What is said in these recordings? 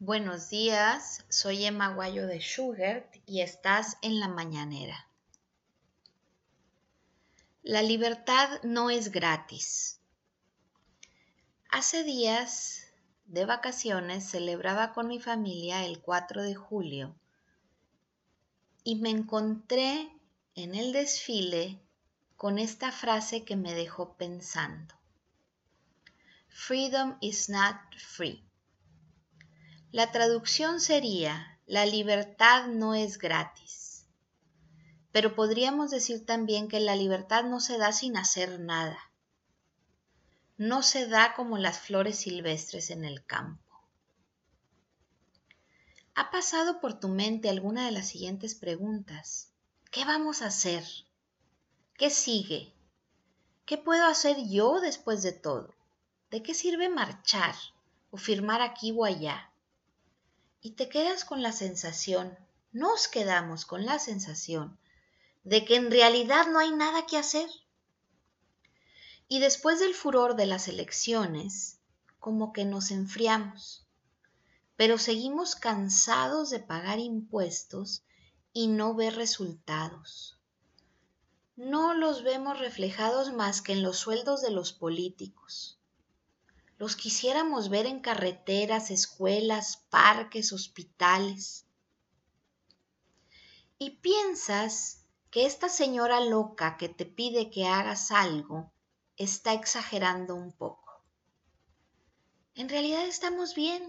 Buenos días, soy Emma Guayo de Schubert y estás en la mañanera. La libertad no es gratis. Hace días de vacaciones celebraba con mi familia el 4 de julio y me encontré en el desfile con esta frase que me dejó pensando. Freedom is not free. La traducción sería, la libertad no es gratis. Pero podríamos decir también que la libertad no se da sin hacer nada. No se da como las flores silvestres en el campo. ¿Ha pasado por tu mente alguna de las siguientes preguntas? ¿Qué vamos a hacer? ¿Qué sigue? ¿Qué puedo hacer yo después de todo? ¿De qué sirve marchar o firmar aquí o allá? Y te quedas con la sensación, nos quedamos con la sensación de que en realidad no hay nada que hacer. Y después del furor de las elecciones, como que nos enfriamos, pero seguimos cansados de pagar impuestos y no ver resultados. No los vemos reflejados más que en los sueldos de los políticos los quisiéramos ver en carreteras, escuelas, parques, hospitales. Y piensas que esta señora loca que te pide que hagas algo está exagerando un poco. En realidad estamos bien.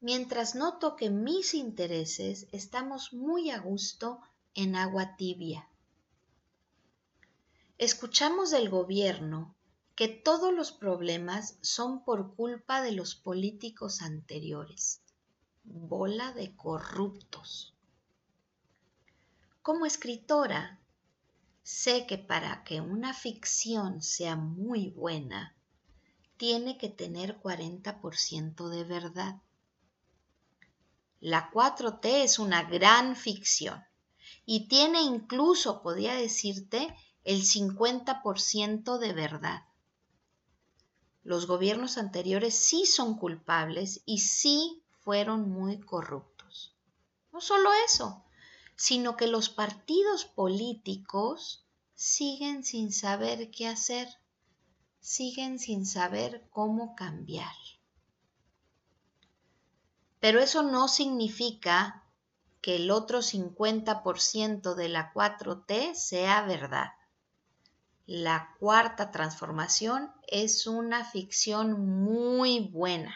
Mientras no toque mis intereses, estamos muy a gusto en agua tibia. Escuchamos del gobierno que todos los problemas son por culpa de los políticos anteriores. Bola de corruptos. Como escritora, sé que para que una ficción sea muy buena, tiene que tener 40% de verdad. La 4T es una gran ficción y tiene incluso, podría decirte, el 50% de verdad los gobiernos anteriores sí son culpables y sí fueron muy corruptos. No solo eso, sino que los partidos políticos siguen sin saber qué hacer, siguen sin saber cómo cambiar. Pero eso no significa que el otro 50% de la 4T sea verdad. La cuarta transformación es una ficción muy buena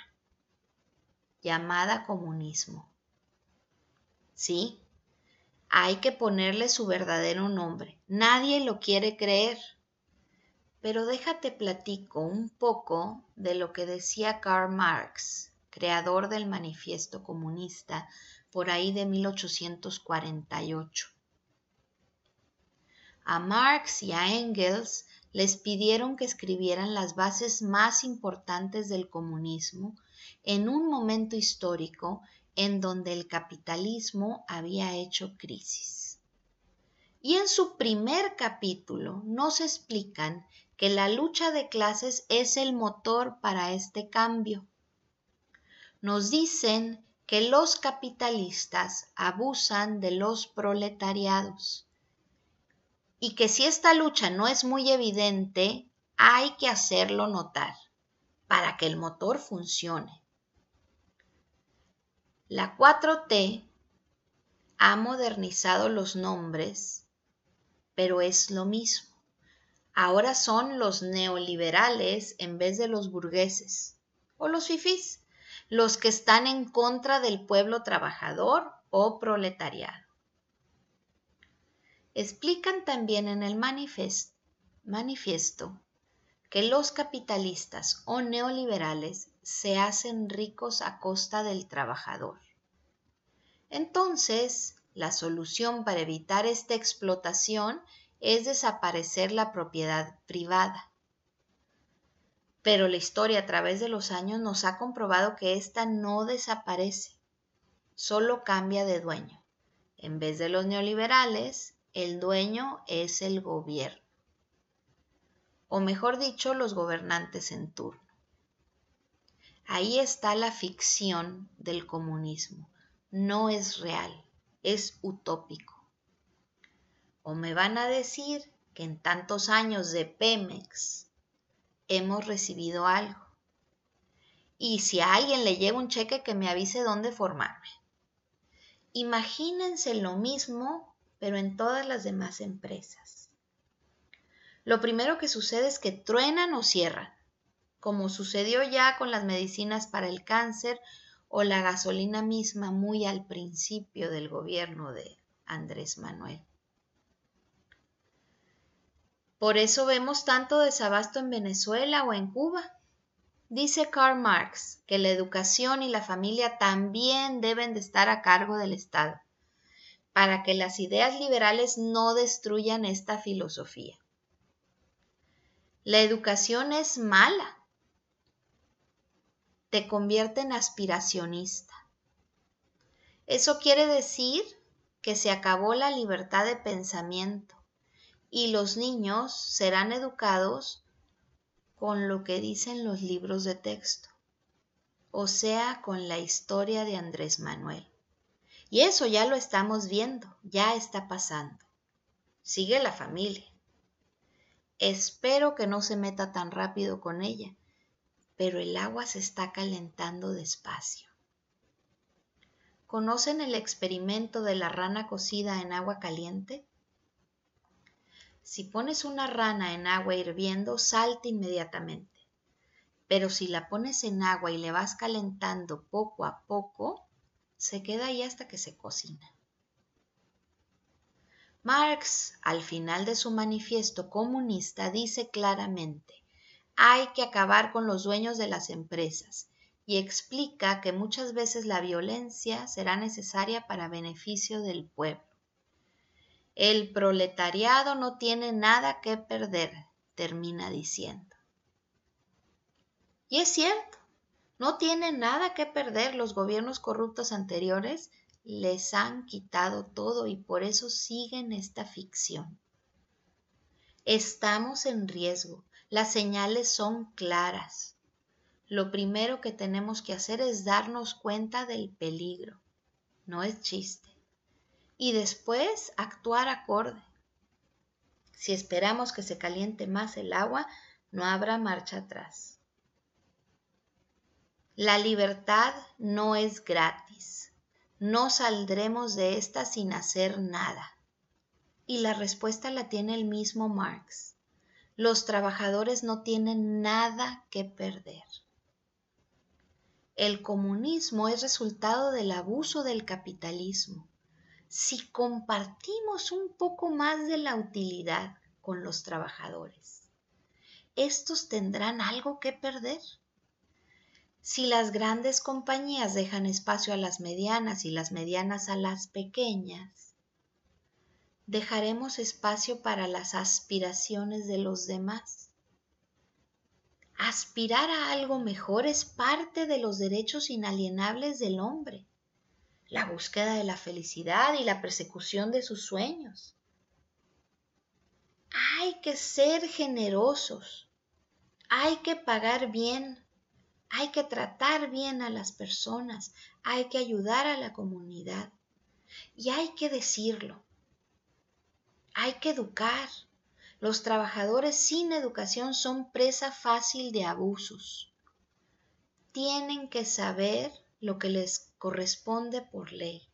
llamada comunismo. Sí, hay que ponerle su verdadero nombre. Nadie lo quiere creer. Pero déjate platico un poco de lo que decía Karl Marx, creador del manifiesto comunista, por ahí de 1848. A Marx y a Engels les pidieron que escribieran las bases más importantes del comunismo en un momento histórico en donde el capitalismo había hecho crisis. Y en su primer capítulo nos explican que la lucha de clases es el motor para este cambio. Nos dicen que los capitalistas abusan de los proletariados y que si esta lucha no es muy evidente, hay que hacerlo notar para que el motor funcione. La 4T ha modernizado los nombres, pero es lo mismo. Ahora son los neoliberales en vez de los burgueses o los fifís, los que están en contra del pueblo trabajador o proletariado. Explican también en el manifiesto que los capitalistas o neoliberales se hacen ricos a costa del trabajador. Entonces, la solución para evitar esta explotación es desaparecer la propiedad privada. Pero la historia a través de los años nos ha comprobado que ésta no desaparece, solo cambia de dueño. En vez de los neoliberales, el dueño es el gobierno, o mejor dicho, los gobernantes en turno. Ahí está la ficción del comunismo. No es real, es utópico. O me van a decir que en tantos años de Pemex hemos recibido algo. Y si a alguien le llega un cheque que me avise dónde formarme. Imagínense lo mismo, pero en todas las demás empresas. Lo primero que sucede es que truenan o cierran, como sucedió ya con las medicinas para el cáncer o la gasolina misma muy al principio del gobierno de Andrés Manuel. Por eso vemos tanto desabasto en Venezuela o en Cuba. Dice Karl Marx que la educación y la familia también deben de estar a cargo del Estado, para que las ideas liberales no destruyan esta filosofía. La educación es mala, te convierte en aspiracionista. Eso quiere decir que se acabó la libertad de pensamiento y los niños serán educados con lo que dicen los libros de texto, o sea, con la historia de Andrés Manuel. Y eso ya lo estamos viendo, ya está pasando. Sigue la familia. Espero que no se meta tan rápido con ella, pero el agua se está calentando despacio. ¿Conocen el experimento de la rana cocida en agua caliente? Si pones una rana en agua hirviendo, salta inmediatamente. Pero si la pones en agua y le vas calentando poco a poco, se queda ahí hasta que se cocina. Marx, al final de su manifiesto comunista, dice claramente, hay que acabar con los dueños de las empresas y explica que muchas veces la violencia será necesaria para beneficio del pueblo. El proletariado no tiene nada que perder, termina diciendo. Y es cierto, no tiene nada que perder. Los gobiernos corruptos anteriores les han quitado todo y por eso siguen esta ficción. Estamos en riesgo. Las señales son claras. Lo primero que tenemos que hacer es darnos cuenta del peligro. No es chiste y después actuar acorde. Si esperamos que se caliente más el agua, no habrá marcha atrás. La libertad no es gratis. No saldremos de esta sin hacer nada. Y la respuesta la tiene el mismo Marx. Los trabajadores no tienen nada que perder. El comunismo es resultado del abuso del capitalismo si compartimos un poco más de la utilidad con los trabajadores. Estos tendrán algo que perder. Si las grandes compañías dejan espacio a las medianas y las medianas a las pequeñas, dejaremos espacio para las aspiraciones de los demás. Aspirar a algo mejor es parte de los derechos inalienables del hombre la búsqueda de la felicidad y la persecución de sus sueños. Hay que ser generosos, hay que pagar bien, hay que tratar bien a las personas, hay que ayudar a la comunidad y hay que decirlo. Hay que educar. Los trabajadores sin educación son presa fácil de abusos. Tienen que saber lo que les corresponde por ley.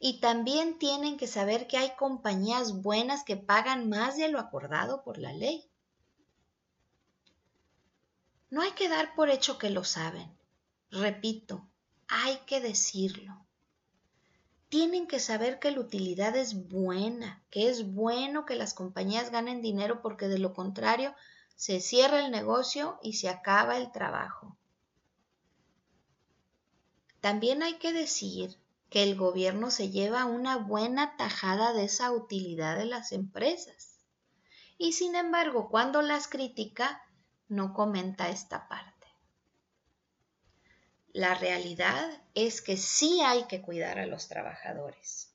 Y también tienen que saber que hay compañías buenas que pagan más de lo acordado por la ley. No hay que dar por hecho que lo saben. Repito, hay que decirlo. Tienen que saber que la utilidad es buena, que es bueno que las compañías ganen dinero porque de lo contrario se cierra el negocio y se acaba el trabajo. También hay que decir que el gobierno se lleva una buena tajada de esa utilidad de las empresas. Y sin embargo, cuando las critica, no comenta esta parte. La realidad es que sí hay que cuidar a los trabajadores,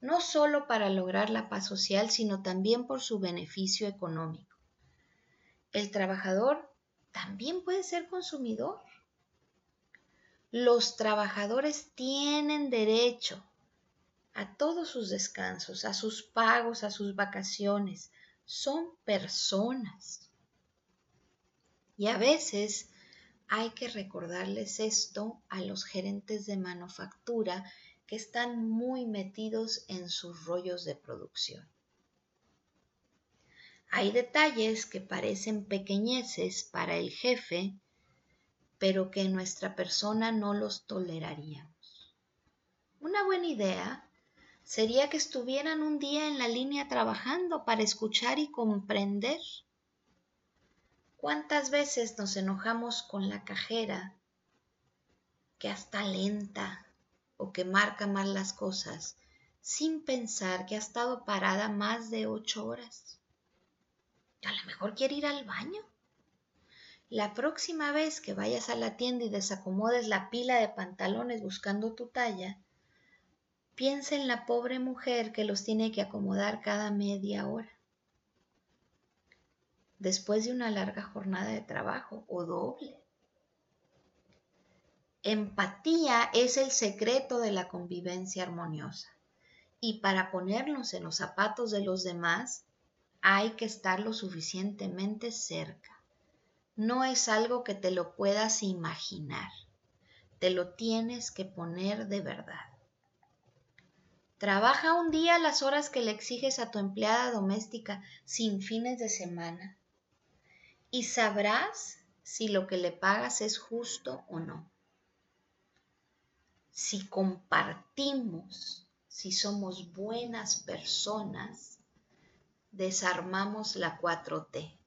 no solo para lograr la paz social, sino también por su beneficio económico. El trabajador también puede ser consumidor Los trabajadores tienen derecho a todos sus descansos, a sus pagos, a sus vacaciones. Son personas. Y a veces hay que recordarles esto a los gerentes de manufactura que están muy metidos en sus rollos de producción. Hay detalles que parecen pequeñeces para el jefe, pero que nuestra persona no los toleraríamos. Una buena idea sería que estuvieran un día en la línea trabajando para escuchar y comprender. ¿Cuántas veces nos enojamos con la cajera que hasta lenta o que marca mal las cosas sin pensar que ha estado parada más de ocho horas? A lo mejor quiere ir al baño. La próxima vez que vayas a la tienda y desacomodes la pila de pantalones buscando tu talla, piensa en la pobre mujer que los tiene que acomodar cada media hora. Después de una larga jornada de trabajo o doble. Empatía es el secreto de la convivencia armoniosa. Y para ponernos en los zapatos de los demás, hay que estar lo suficientemente cerca. No es algo que te lo puedas imaginar. Te lo tienes que poner de verdad. Trabaja un día las horas que le exiges a tu empleada doméstica sin fines de semana y sabrás si lo que le pagas es justo o no. Si compartimos, si somos buenas personas, desarmamos la 4T.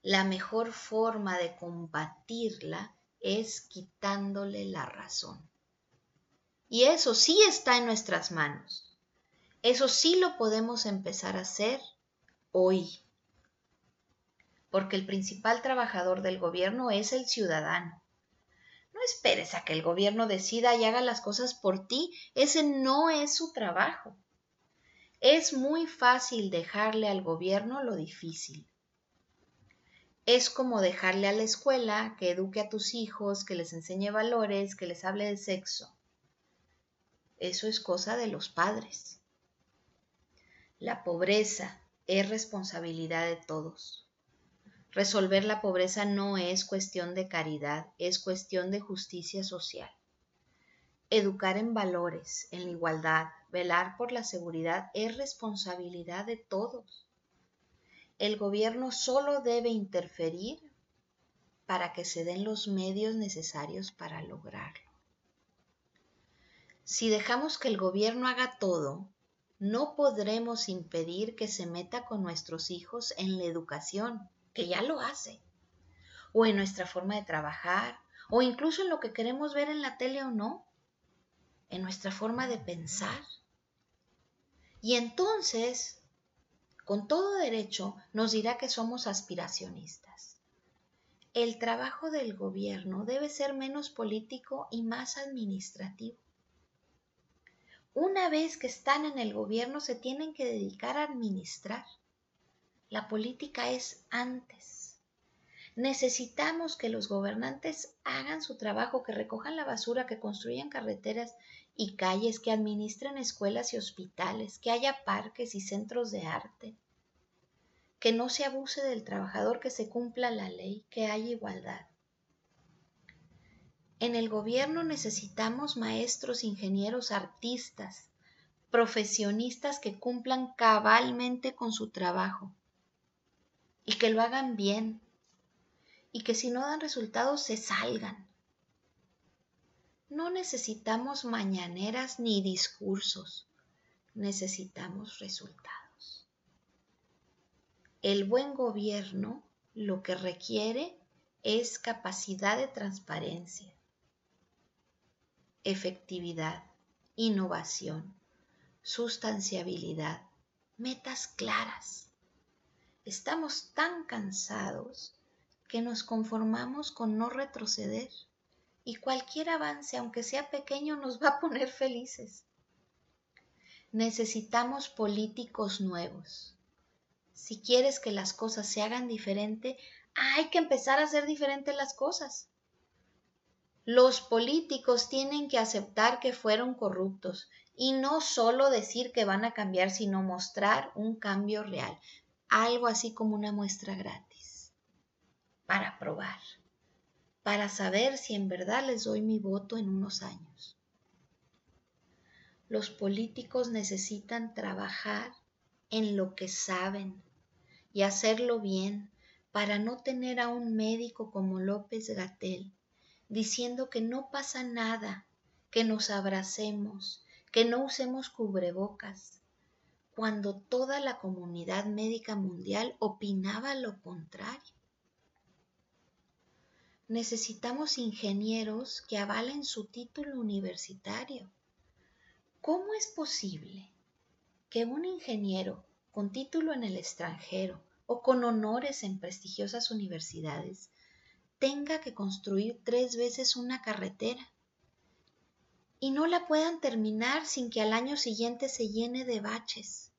La mejor forma de combatirla es quitándole la razón. Y eso sí está en nuestras manos. Eso sí lo podemos empezar a hacer hoy. Porque el principal trabajador del gobierno es el ciudadano. No esperes a que el gobierno decida y haga las cosas por ti. Ese no es su trabajo. Es muy fácil dejarle al gobierno lo difícil. Es como dejarle a la escuela que eduque a tus hijos, que les enseñe valores, que les hable de sexo. Eso es cosa de los padres. La pobreza es responsabilidad de todos. Resolver la pobreza no es cuestión de caridad, es cuestión de justicia social. Educar en valores, en la igualdad, velar por la seguridad es responsabilidad de todos. El gobierno solo debe interferir para que se den los medios necesarios para lograrlo. Si dejamos que el gobierno haga todo, no podremos impedir que se meta con nuestros hijos en la educación, que ya lo hace, o en nuestra forma de trabajar, o incluso en lo que queremos ver en la tele o no en nuestra forma de pensar. Y entonces, con todo derecho, nos dirá que somos aspiracionistas. El trabajo del gobierno debe ser menos político y más administrativo. Una vez que están en el gobierno se tienen que dedicar a administrar. La política es antes. Necesitamos que los gobernantes hagan su trabajo, que recojan la basura, que construyan carreteras y calles, que administren escuelas y hospitales, que haya parques y centros de arte, que no se abuse del trabajador, que se cumpla la ley, que haya igualdad. En el gobierno necesitamos maestros, ingenieros, artistas, profesionistas que cumplan cabalmente con su trabajo y que lo hagan bien, y que si no dan resultados se salgan. No necesitamos mañaneras ni discursos, necesitamos resultados. El buen gobierno lo que requiere es capacidad de transparencia, efectividad, innovación, sustanciabilidad, metas claras. Estamos tan cansados que nos conformamos con no retroceder y cualquier avance, aunque sea pequeño, nos va a poner felices. Necesitamos políticos nuevos. Si quieres que las cosas se hagan diferente, hay que empezar a hacer diferentes las cosas. Los políticos tienen que aceptar que fueron corruptos y no solo decir que van a cambiar, sino mostrar un cambio real, algo así como una muestra gratis, para probar, para saber si en verdad les doy mi voto en unos años. Los políticos necesitan trabajar en lo que saben y hacerlo bien para no tener a un médico como López Gatel diciendo que no pasa nada, que nos abracemos, que no usemos cubrebocas, cuando toda la comunidad médica mundial opinaba lo contrario. Necesitamos ingenieros que avalen su título universitario. ¿Cómo es posible que un ingeniero con título en el extranjero o con honores en prestigiosas universidades tenga que construir tres veces una carretera y no la puedan terminar sin que al año siguiente se llene de baches.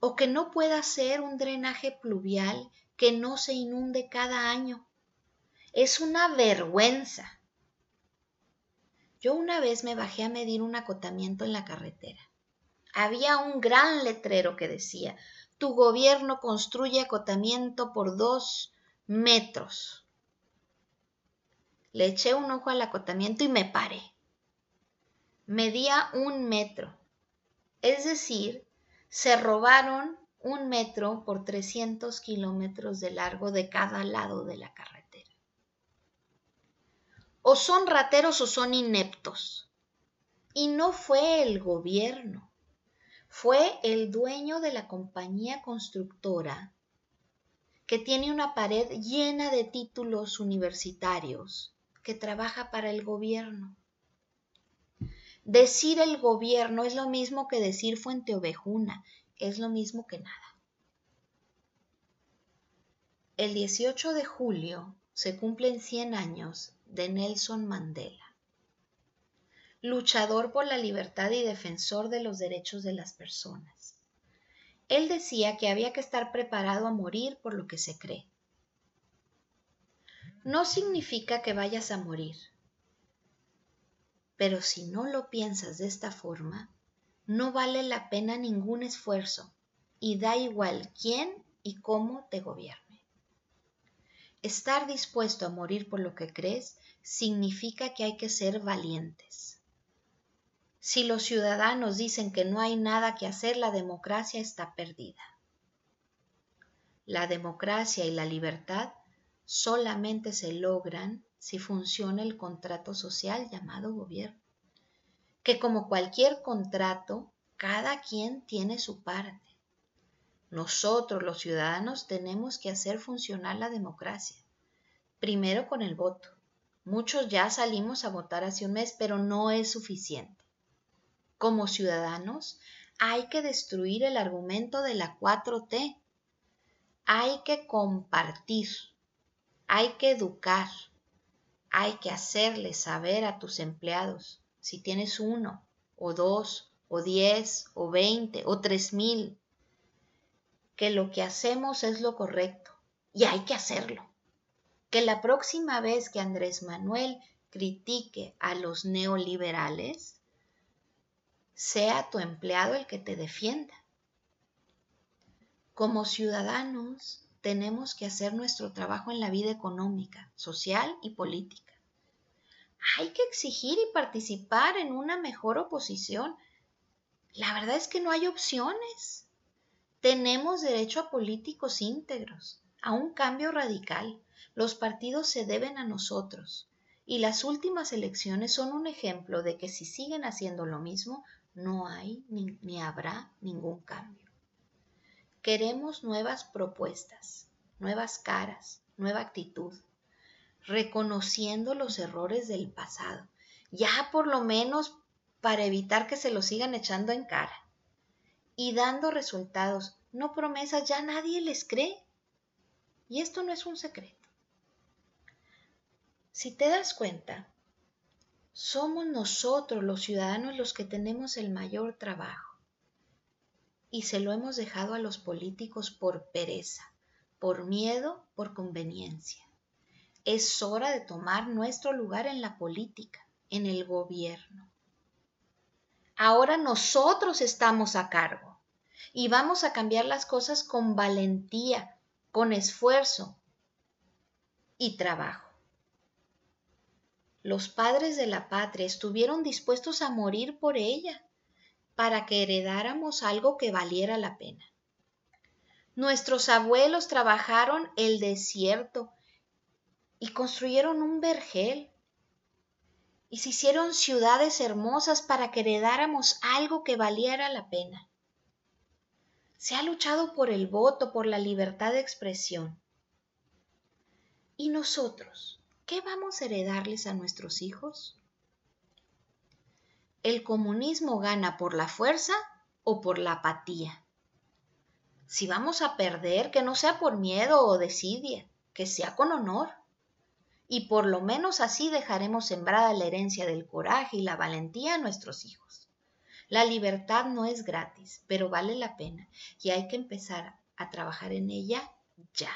O que no pueda hacer un drenaje pluvial que no se inunde cada año. Es una vergüenza. Yo una vez me bajé a medir un acotamiento en la carretera. Había un gran letrero que decía, tu gobierno construye acotamiento por dos metros. Le eché un ojo al acotamiento y me paré. Medía un metro. Es decir, se robaron un metro por 300 kilómetros de largo de cada lado de la carretera. O son rateros o son ineptos. Y no fue el gobierno, fue el dueño de la compañía constructora que tiene una pared llena de títulos universitarios que trabaja para el gobierno. Decir el gobierno es lo mismo que decir fuente ovejuna, es lo mismo que nada. El 18 de julio se cumplen 100 años de Nelson Mandela, luchador por la libertad y defensor de los derechos de las personas. Él decía que había que estar preparado a morir por lo que se cree no significa que vayas a morir. Pero si no lo piensas de esta forma, no vale la pena ningún esfuerzo y da igual quién y cómo te gobierne. Estar dispuesto a morir por lo que crees significa que hay que ser valientes. Si los ciudadanos dicen que no hay nada que hacer, la democracia está perdida. La democracia y la libertad solamente se logran si funciona el contrato social llamado gobierno, que como cualquier contrato, cada quien tiene su parte. Nosotros los ciudadanos tenemos que hacer funcionar la democracia, primero con el voto. Muchos ya salimos a votar hace un mes, pero no es suficiente. Como ciudadanos, hay que destruir el argumento de la 4T. Hay que compartir hay que educar, hay que hacerle saber a tus empleados, si tienes uno, o dos, o diez, o veinte, o tres mil, que lo que hacemos es lo correcto y hay que hacerlo. Que la próxima vez que Andrés Manuel critique a los neoliberales, sea tu empleado el que te defienda. Como ciudadanos, tenemos que hacer nuestro trabajo en la vida económica, social y política. Hay que exigir y participar en una mejor oposición. La verdad es que no hay opciones. Tenemos derecho a políticos íntegros, a un cambio radical. Los partidos se deben a nosotros. Y las últimas elecciones son un ejemplo de que si siguen haciendo lo mismo, no hay ni, ni habrá ningún cambio. Queremos nuevas propuestas, nuevas caras, nueva actitud, reconociendo los errores del pasado, ya por lo menos para evitar que se los sigan echando en cara, y dando resultados, no promesas, ya nadie les cree. Y esto no es un secreto. Si te das cuenta, somos nosotros los ciudadanos los que tenemos el mayor trabajo y se lo hemos dejado a los políticos por pereza, por miedo, por conveniencia. Es hora de tomar nuestro lugar en la política, en el gobierno. Ahora nosotros estamos a cargo y vamos a cambiar las cosas con valentía, con esfuerzo y trabajo. Los padres de la patria estuvieron dispuestos a morir por ella para que heredáramos algo que valiera la pena. Nuestros abuelos trabajaron el desierto y construyeron un vergel y se hicieron ciudades hermosas para que heredáramos algo que valiera la pena. Se ha luchado por el voto, por la libertad de expresión. ¿Y nosotros? ¿Qué vamos a heredarles a nuestros hijos? ¿El comunismo gana por la fuerza o por la apatía? Si vamos a perder, que no sea por miedo o desidia, que sea con honor. Y por lo menos así dejaremos sembrada la herencia del coraje y la valentía a nuestros hijos. La libertad no es gratis, pero vale la pena y hay que empezar a trabajar en ella ya.